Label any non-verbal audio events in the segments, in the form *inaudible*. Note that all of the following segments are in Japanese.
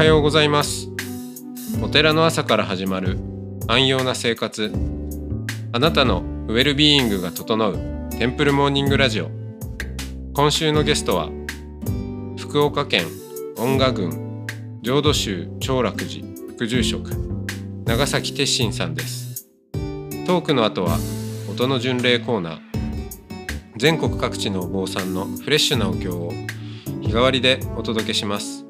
はようございます。お寺の朝から始まる安養な生活。あなたのウェルビーイングが整うテンプルモーニングラジオ。今週のゲストは福岡県恩賀郡浄土宗長楽寺副住職長崎鉄心さんです。トークの後は音の巡礼コーナー。全国各地のお坊さんのフレッシュなお経を日替わりでお届けします。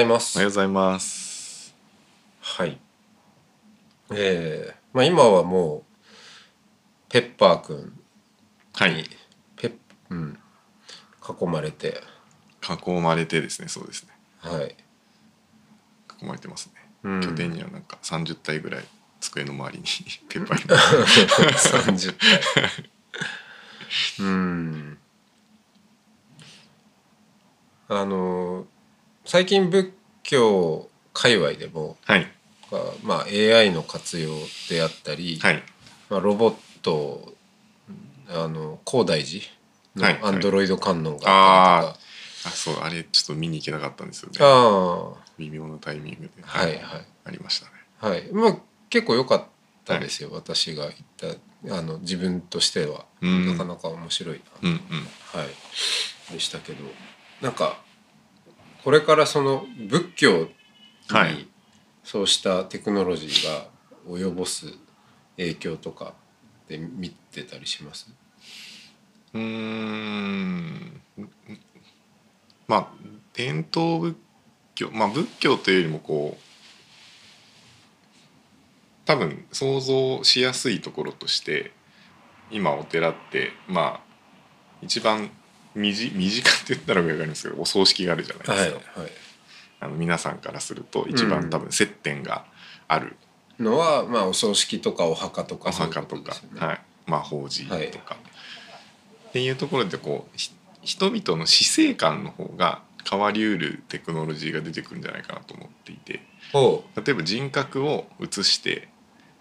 ざいますおはようございます。はい。えー、まあ今はもうペッパーくんにはい。ペッうん囲まれて囲まれてですね、そうですね。はい。囲まれてますね。うん拠点にはなんか30体ぐらい机の周りに *laughs* ペッパーに。*laughs* 三十体。うん。あの最近仏教界隈でも、はい。まあ AI の活用であったり、はい。まあ、ロボットあの高大寺のはいアンドロイド観音があったりあ、そう、あれちょっと見に行けなかったんですよねとか。あ微妙なタイミングで。はいはいありましたね。あはいまあ結構良かったですよ、私が言ったあの自分としては、うんなかなか面白いな、うんうん。はいでしたけどなんかこれからその仏教はいにそうしたテクノロジーが及ぼす影響とかで見てたりします？うーん。まあ、伝統仏教、まあ仏教というよりもこう、多分想像しやすいところとして今お寺ってまあ一番身近身近って言ったら分かりますけどお葬式があるじゃないですか、はいあの皆さんからすると一番多分接点がある。のはまあお葬式とかお墓とおかそういう墓とか。はい。まあ法事とか、はい。っていうところでこうひ人々の死生観の方が変わりうるテクノロジーが出てくるんじゃないかなと思っていて。ほ例えば人格を映して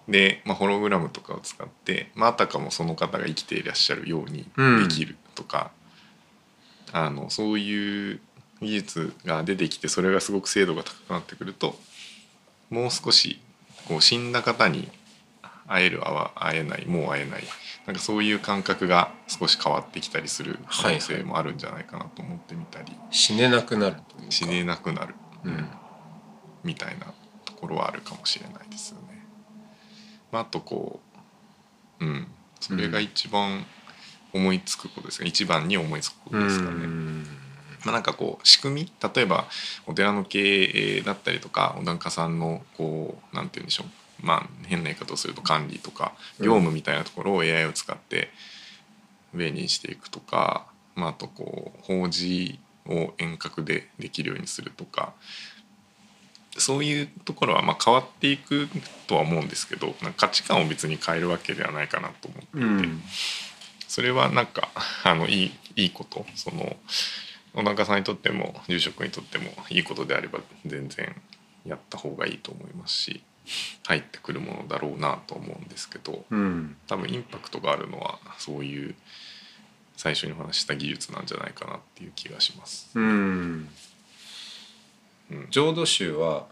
で、まあ、ホログラムとかを使って、まあ、あたかもその方が生きていらっしゃるようにできるとか、あのそういう技術が出てきてそれがすごく精度が高くなってくるともう少しこう死んだ方に会える会えないもう会えないなんかそういう感覚が少し変わってきたりする可能性もあるんじゃないかなと思ってみたり、う死ねなくなる。死ねなくなる、うん。みたいなところはあるかもしれないですよね。まあ、あとこううん。それが一番思いつくことですか、一番に思いつくことうですかね。ん。まあ、なんかこう仕組み例えばお寺の経営だったりとかお檀家さんのこうなんて言うんでしょう。まあ変な言い方をすると管理とかうん。業務みたいなところを AI を使って上にしていくとか、まあ、あとこう法事を遠隔でできるようにするとか。そういうところはまあ変わっていくとは思うんですけどなんか価値観を別に変えるわけではないかなと思っていて。うんそれはなんかあのいいいいこと。そのお檀家さんにとっても住職にとってもいいことであれば全然やった方がいいと思いますし入ってくるものだろうなと思うんですけどうん。多分インパクトがあるのはそういう最初にお話しした技術なんじゃないかなっていう気がします。うん。うん。浄土宗は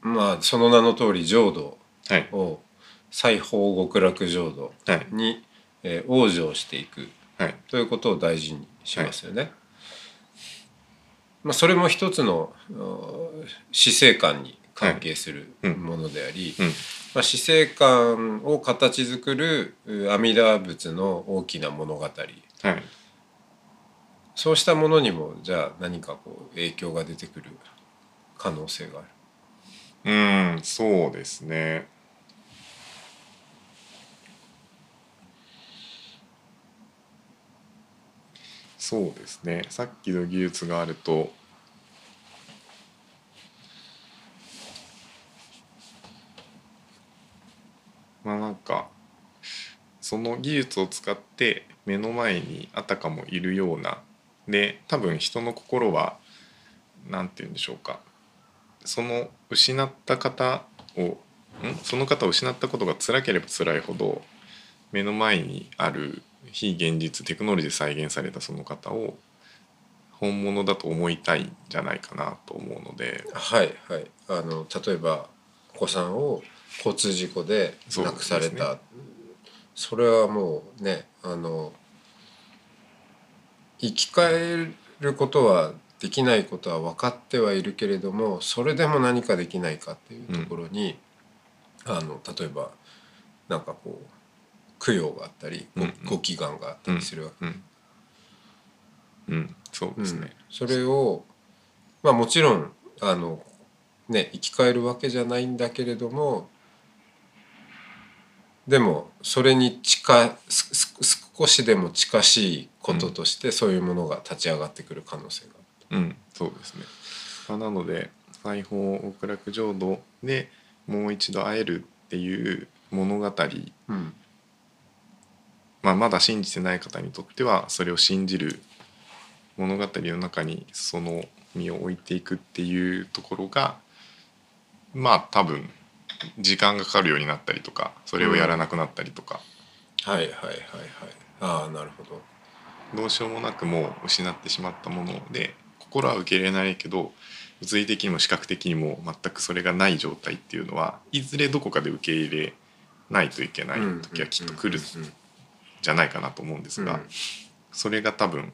まあその名の通り浄土はい、を西方極楽浄土はい。に、えー往生していくはい。ということを大事にしますよね。まあ、それも一つのうん死生観に関係するはい。うん。ものであり、うん。まあ、死生観を形作るう阿弥陀仏の大きな物語。はい。そうしたものにもじゃあ何かこう影響が出てくる可能性がある。うんそうですねそうですね。さっきの技術があるとまあなんかその技術を使って目の前にあたかもいるようなで多分人の心は何て言うんでしょうか。その失った方をん？その方を失ったことが辛ければ辛いほど目の前にある非現実テクノロジーで再現されたその方を本物だと思いたいんじゃないかなと思うので。はいはい。あの例えばお子さんを交通事故で亡くされた。そ,、れはもうねあの生き返ることはできないことは分かってはいるけれどもそれでも何かできないかっていうところに、うん、あの例えばなんかこう供養があったり、うんうん、ご祈願があったりするわけ、うん、うん、そうですね、それをまあもちろんあのね生き返るわけじゃないんだけれどもでもそれに近少しでも近しいこととしてそういうものが立ち上がってくる可能性がある。うん、そうですね。まあ、なので裁縫極楽浄土でもう一度会えるっていう物語、うん、まあ、まだ信じてない方にとってはそれを信じる物語の中にその身を置いていくっていうところがまあ多分時間がかかるようになったりとかそれをやらなくなったりとか、うん、はいはいはいはい。ああなるほど。どうしようもなくもう失ってしまったもので心は受け入れないけど物理的にも視覚的にも全くそれがない状態っていうのはいずれどこかで受け入れないといけない時はきっと来るじゃないかなと思うんですが、それが多分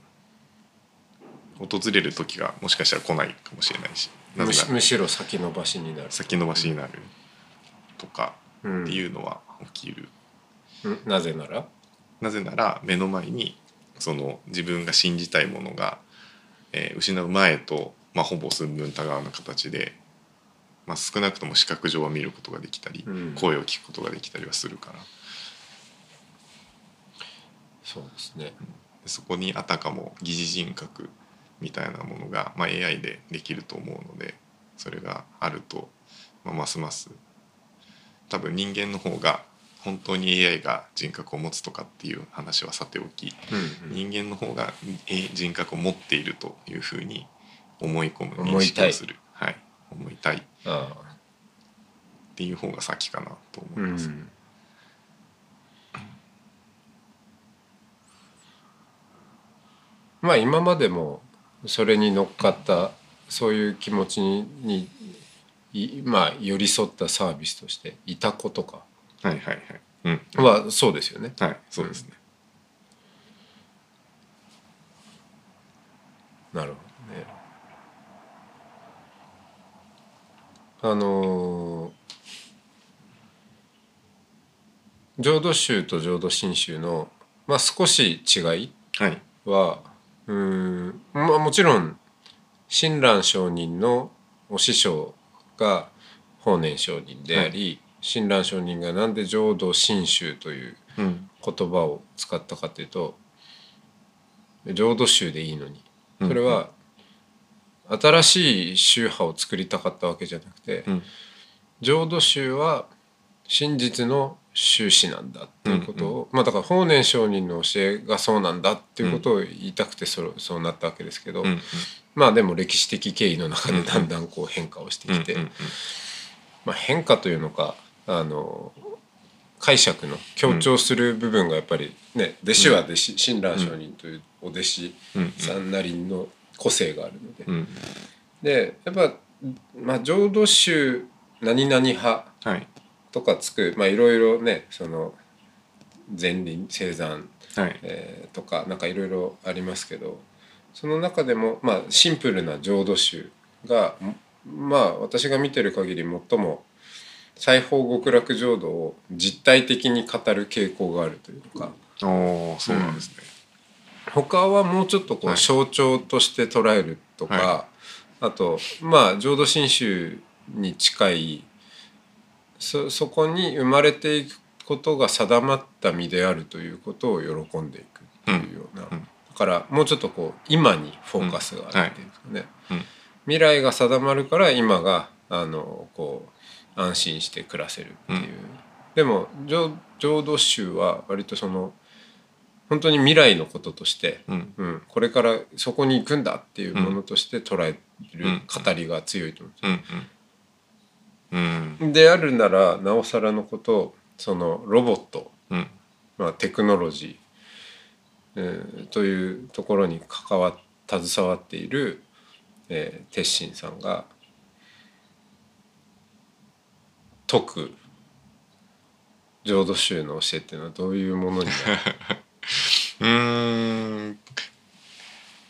訪れる時がもしかしたら来ないかもしれないしむしろ先延ばしになる。先延ばしになるとかっていうのは起きる、うん、なぜなら？なぜなら目の前にその自分が信じたいものが、えー、失う前と、まあ、ほぼ寸分たがわぬ形で、まあ、少なくとも視覚上は見ることができたり、うん、声を聞くことができたりはするからそうですね、そこにあたかも疑似人格みたいなものが、まあ、AI でできると思うのでそれがあると、まあ、ますます多分人間の方が本当に AI が人格を持つとかっていう話はさておき、うんうん、人間の方が人格を持っているというふうに思い込む認識をする。はい、思いたい。っていう方が先かなと思います。うんまあ今までもそれに乗っかったそういう気持ちにまあ寄り添ったサービスとしていたことかはいはいはい。うん。はそうですよね。はい、そうですね。なるほどね。あのー、浄土宗と浄土真宗の、まあ、少し違いは、はい、うん。まあ、もちろん親鸞上人のお師匠が法然上人であり、親鸞上人がなんで浄土真宗という言葉を使ったかというと、浄土宗でいいのに。それは新しい宗派を作りたかったわけじゃなくて、浄土宗は真実の宗旨なんだっていうことを、まあだから法然上人の教えがそうなんだっていうことを言いたくてそそうなったわけですけど、まあでも歴史的経緯の中でだんだんこう変化をしてきて、まあ変化というのかあの解釈の強調する部分がやっぱりね弟子は弟子親鸞上人というお弟子さんなりの個性があるので、でやっぱ、まあ、浄土宗何々派とかつく、まあ、いろいろねその前輪青山、はい。えー、とかなんかいろいろありますけどその中でも、まあ、シンプルな浄土宗がまあ私が見てる限り最も裁縫極楽浄土を実体的に語る傾向があるというかあそうなんですね、うん、他はもうちょっとこう象徴として捉えるとか、はい、あとまあ浄土真宗に近いそそこに生まれていくことが定まった身であるということを喜んでいくっていうような、うん。うん、だからもうちょっとこう今にフォーカスがあるっていうんですかね、はい、未来が定まるから今があのこう安心して暮らせるっていう、でも浄土宗は割とその本当に未来のこととして、うん。うん、これからそこに行くんだっていうものとして捉える語りが強いと思うんですうん、であるならなおさらのことそのロボット、まあ、テクノロジー、えー、というところに関わ携わっている、えー、鉄心さんが説く浄土宗の教えっていうのはどういうものになる？*laughs* うん。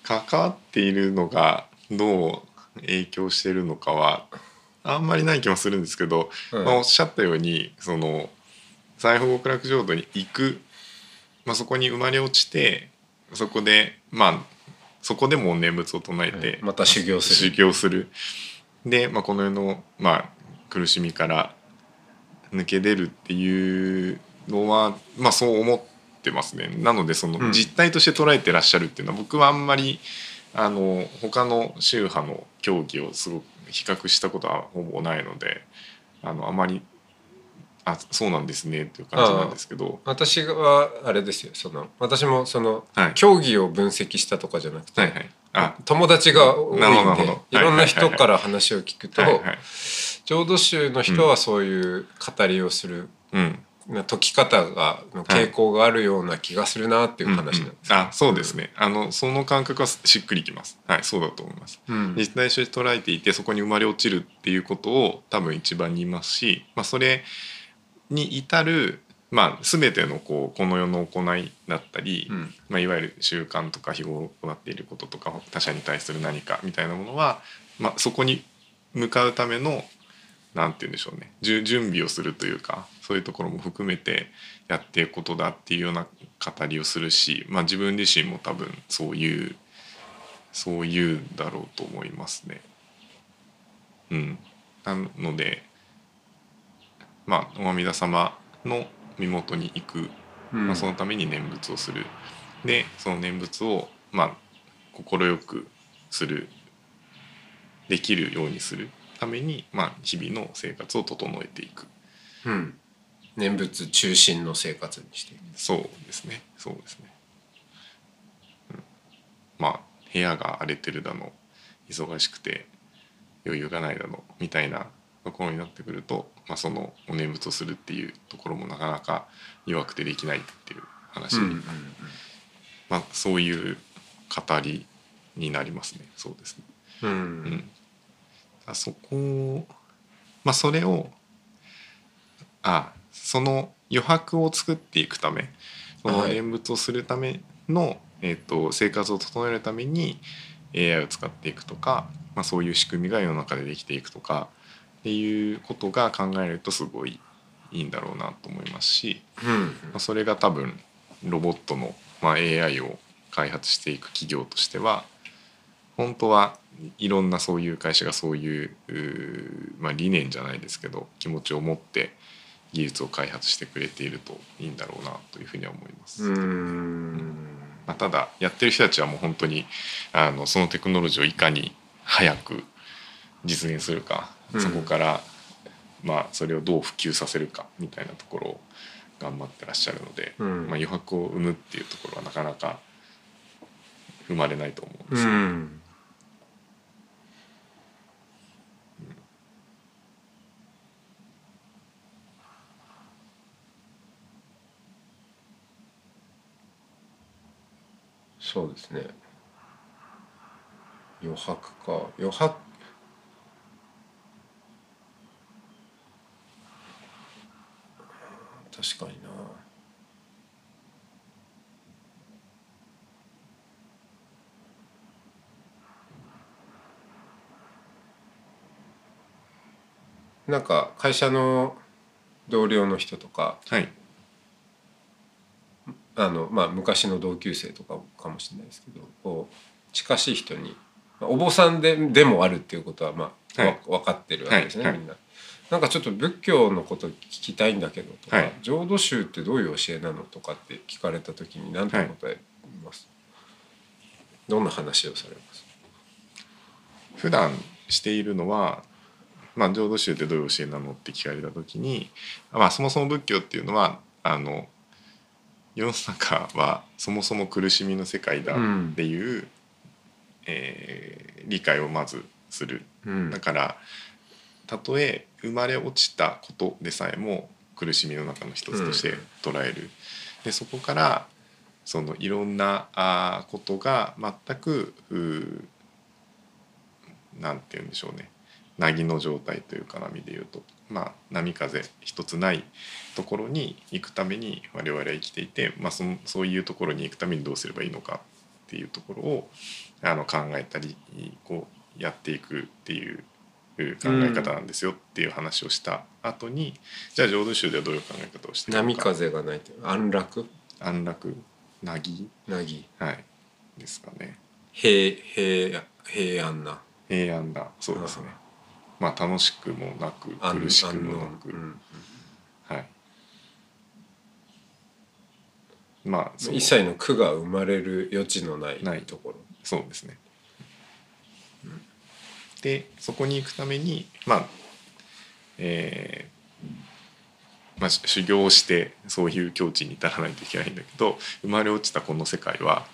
関わっているのがどう影響しているのかはあんまりない気もするんですけど、うん、まあ、おっしゃったようにその西方極楽浄土に行く、まあ、そこに生まれ落ちてそこでまあそこでも念仏を唱えて、うん、また修行する。修行する。で、まあ、この世の、まあ、苦しみから抜け出るっていうのは、まあ、そう思ってますね。なのでその実態として捉えてらっしゃるっていうのは、僕はあんまりあの他の宗派の教義をすごく比較したことはほぼないのであのあまりあそうなんですねっていう感じなんですけど。私はあれですよその私もその、はい、競技を分析したとかじゃなくて、はいはい、あ友達が多いんでいろんな人から話を聞くと浄土宗の人はそういう語りをする、うん解き方がの傾向があるような気がするなっていう話なんです、うんうん、あそうですね。あのその感覚はしっくりきます。はいそうだと思います、うん、実態として捉えていてそこに生まれ落ちるっていうことを多分一番に言いますし、まあ、それに至るまあ、全てのこうこの世の行いだったり、うん、まあ、いわゆる習慣とか日頃行っていることとか他者に対する何かみたいなものは、まあ、そこに向かうための何て言うんでしょうね。準備をするというかそういうところも含めてやっていくことだっていうような語りをするし、まあ、自分自身も多分そういうそういうだろうと思いますね。うん、なのでまあ、阿弥陀様の身元に行く、まあ、そのために念仏をする。でその念仏をまあ快くする。できるようにするために、まあ、日々の生活を整えていく、うん、念仏中心の生活にしてそうですね。そうですね、うん、まあ部屋が荒れてるだの忙しくて余裕がないだのみたいなところになってくると、まあ、そのお念仏をするっていうところもなかなか弱くてできないっていう話。に、うんうんうん、まあ、そういう語りになりますね。そうですね。うん、うん、そこまあそれをあその余白を作っていくためその念仏をするための、はい、えーと、生活を整えるために AI を使っていくとか、まあ、そういう仕組みが世の中でできていくとかっていうことが考えるとすごいいいんだろうなと思いますし、うん、まあ、それが多分ロボットの、まあ、AI を開発していく企業としては本当はいろんなそういう会社がそういうまあ、理念じゃないですけど気持ちを持って技術を開発してくれているといいんだろうなというふうには思います。まあ、ただやってる人たちはもう本当にあのそのテクノロジーをいかに早く実現するか、うん、そこからまあそれをどう普及させるかみたいなところを頑張ってらっしゃるので、うん、まあ、余白を生むっていうところはなかなか生まれないと思うんですよ。うんそうですね。余白か。余白。確かにな。なんか会社の同僚の人とか、はい、あのまあ昔の同級生とかかもしれないですけどこう近しい人にお坊さんででもあるっていうことはまあ、はい、分かってるわけですね、はい、みんな。なんかちょっと仏教のこと聞きたいんだけどとか、はい、浄土宗ってどういう教えなのとかって聞かれた時に何て答えます、どんな話をされます？普段しているのはまあ、浄土宗ってどういう教えなのって聞かれた時に、まあ、そもそも仏教っていうのはあの世の中はそもそも苦しみの世界だっていう、うん、えー、理解をまずする。うん、だからたとえ生まれ落ちたことでさえも苦しみの中の一つとして捉える。でそこからそのいろんなあことが全くなんて言うんでしょうね。凪の状態というか波で言うと、まあ、波風一つないところに行くために我々は生きていて、まあ、そのそういうところに行くためにどうすればいいのかっていうところをあの考えたりこうやっていくっていう考え方なんですよっていう話をした後に、うん、じゃあ浄土宗ではどういう考え方をしてるのか。波風がない安楽？安楽。なぎなぎはい。ですかね。平平平安な。平安な。そうですね。まあ楽しくもなく苦しくもなく、うん、はいまあ一切の苦が生まれる余地のないところ。そうですね、うん、でそこに行くためにまあえー、まあ、修行をしてそういう境地に至らないといけないんだけど生まれ落ちたこの世界は、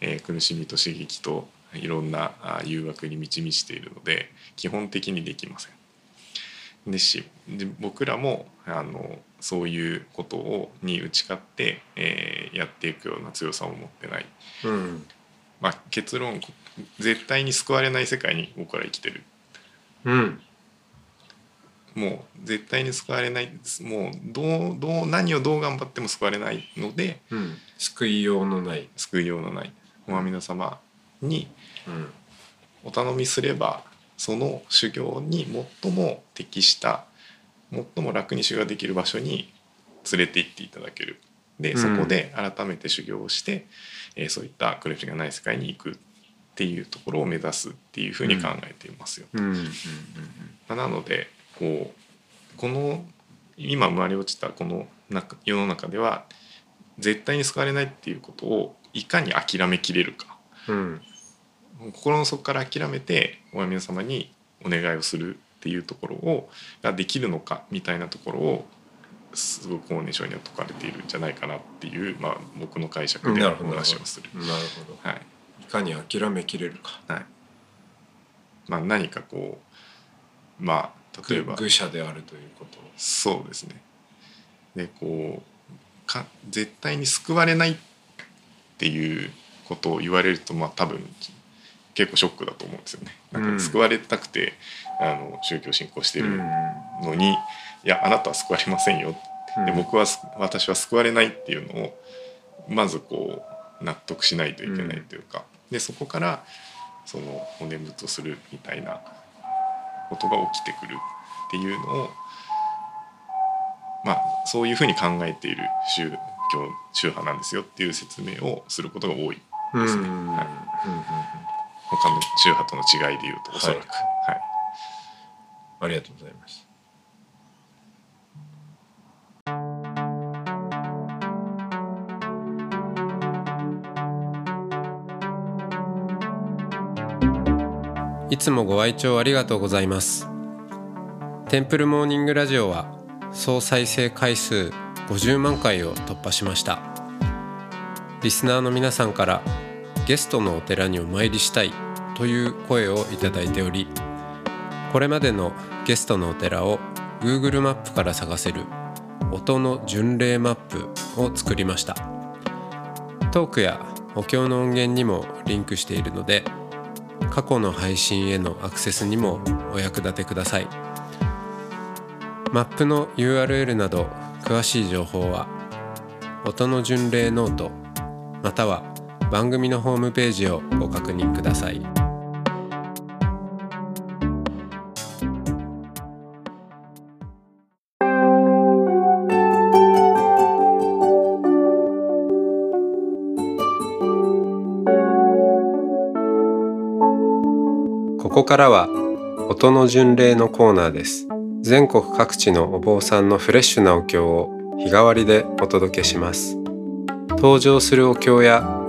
えー、苦しみと刺激といろんな誘惑に満ち満ちているので基本的にできません。ですしで僕らもあのそういうことをに打ち勝って、えー、やっていくような強さを持ってない、うん、まあ、結論絶対に救われない世界に僕ら生きてる、うん、もう絶対に救われない。もうどうどう何をどう頑張っても救われないので、うん、救いようのない。救いようのない。お阿弥陀様にお頼みすればその修行に最も適した最も楽に修行できる場所に連れて行っていただける。でそこで改めて修行をして、うん、えー、そういった苦しみがない世界に行くっていうところを目指すっていうふうに考えていますよ。なのでこうこの今生まれ落ちたこの世の中では絶対に救われないっていうことをいかに諦めきれるか、うん、心の底から諦めてお皆様にお願いをするっていうところをができるのかみたいなところをすごく法然上には説かれているんじゃないかなっていう、まあ、僕の解釈でお話をする。なるほど、はい、いかに諦めきれるか。はいまあ、何かこうまあ例えば愚者であるということそうですね。でこうか絶対に救われないっていうことを言われるとまあ多分結構ショックだと思うんですよね。なんか救われたくて、うん、あの宗教信仰してるのに、うん、いやあなたは救われませんよ、で僕は私は救われないっていうのをまずこう納得しないといけないというか、でそこからそのお念仏をするみたいなことが起きてくるっていうのをまあそういうふうに考えている宗教宗派なんですよっていう説明をすることが多いですね。はい他の宗派との違いでいうとおそらく、はい、はい、ありがとうございます。いつもご愛聴ありがとうございます。テンプルモーニングラジオは総再生回数50万回を突破しました。リスナーの皆さんからゲストのお寺にお参りしたいという声をいただいておりこれまでのゲストのお寺を Google マップから探せる音の巡礼マップを作りました。トークやお経の音源にもリンクしているので過去の配信へのアクセスにもお役立てください。マップの URL など詳しい情報は音の巡礼ノートまたは番組のホームページをご確認ください。ここからは音の巡礼のコーナーです。全国各地のお坊さんのフレッシュなお経を日替わりでお届けします。登場するお経や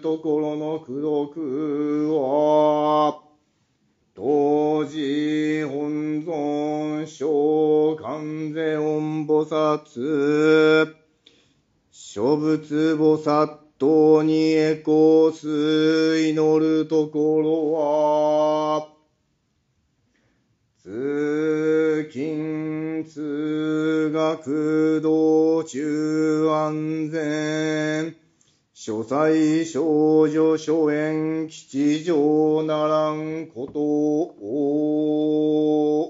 ところの苦毒は、当時本尊小観世音菩薩、諸仏菩薩等に栄光す祈るところは、通勤通学道中安全、書斎少女諸縁吉祥ならんことを、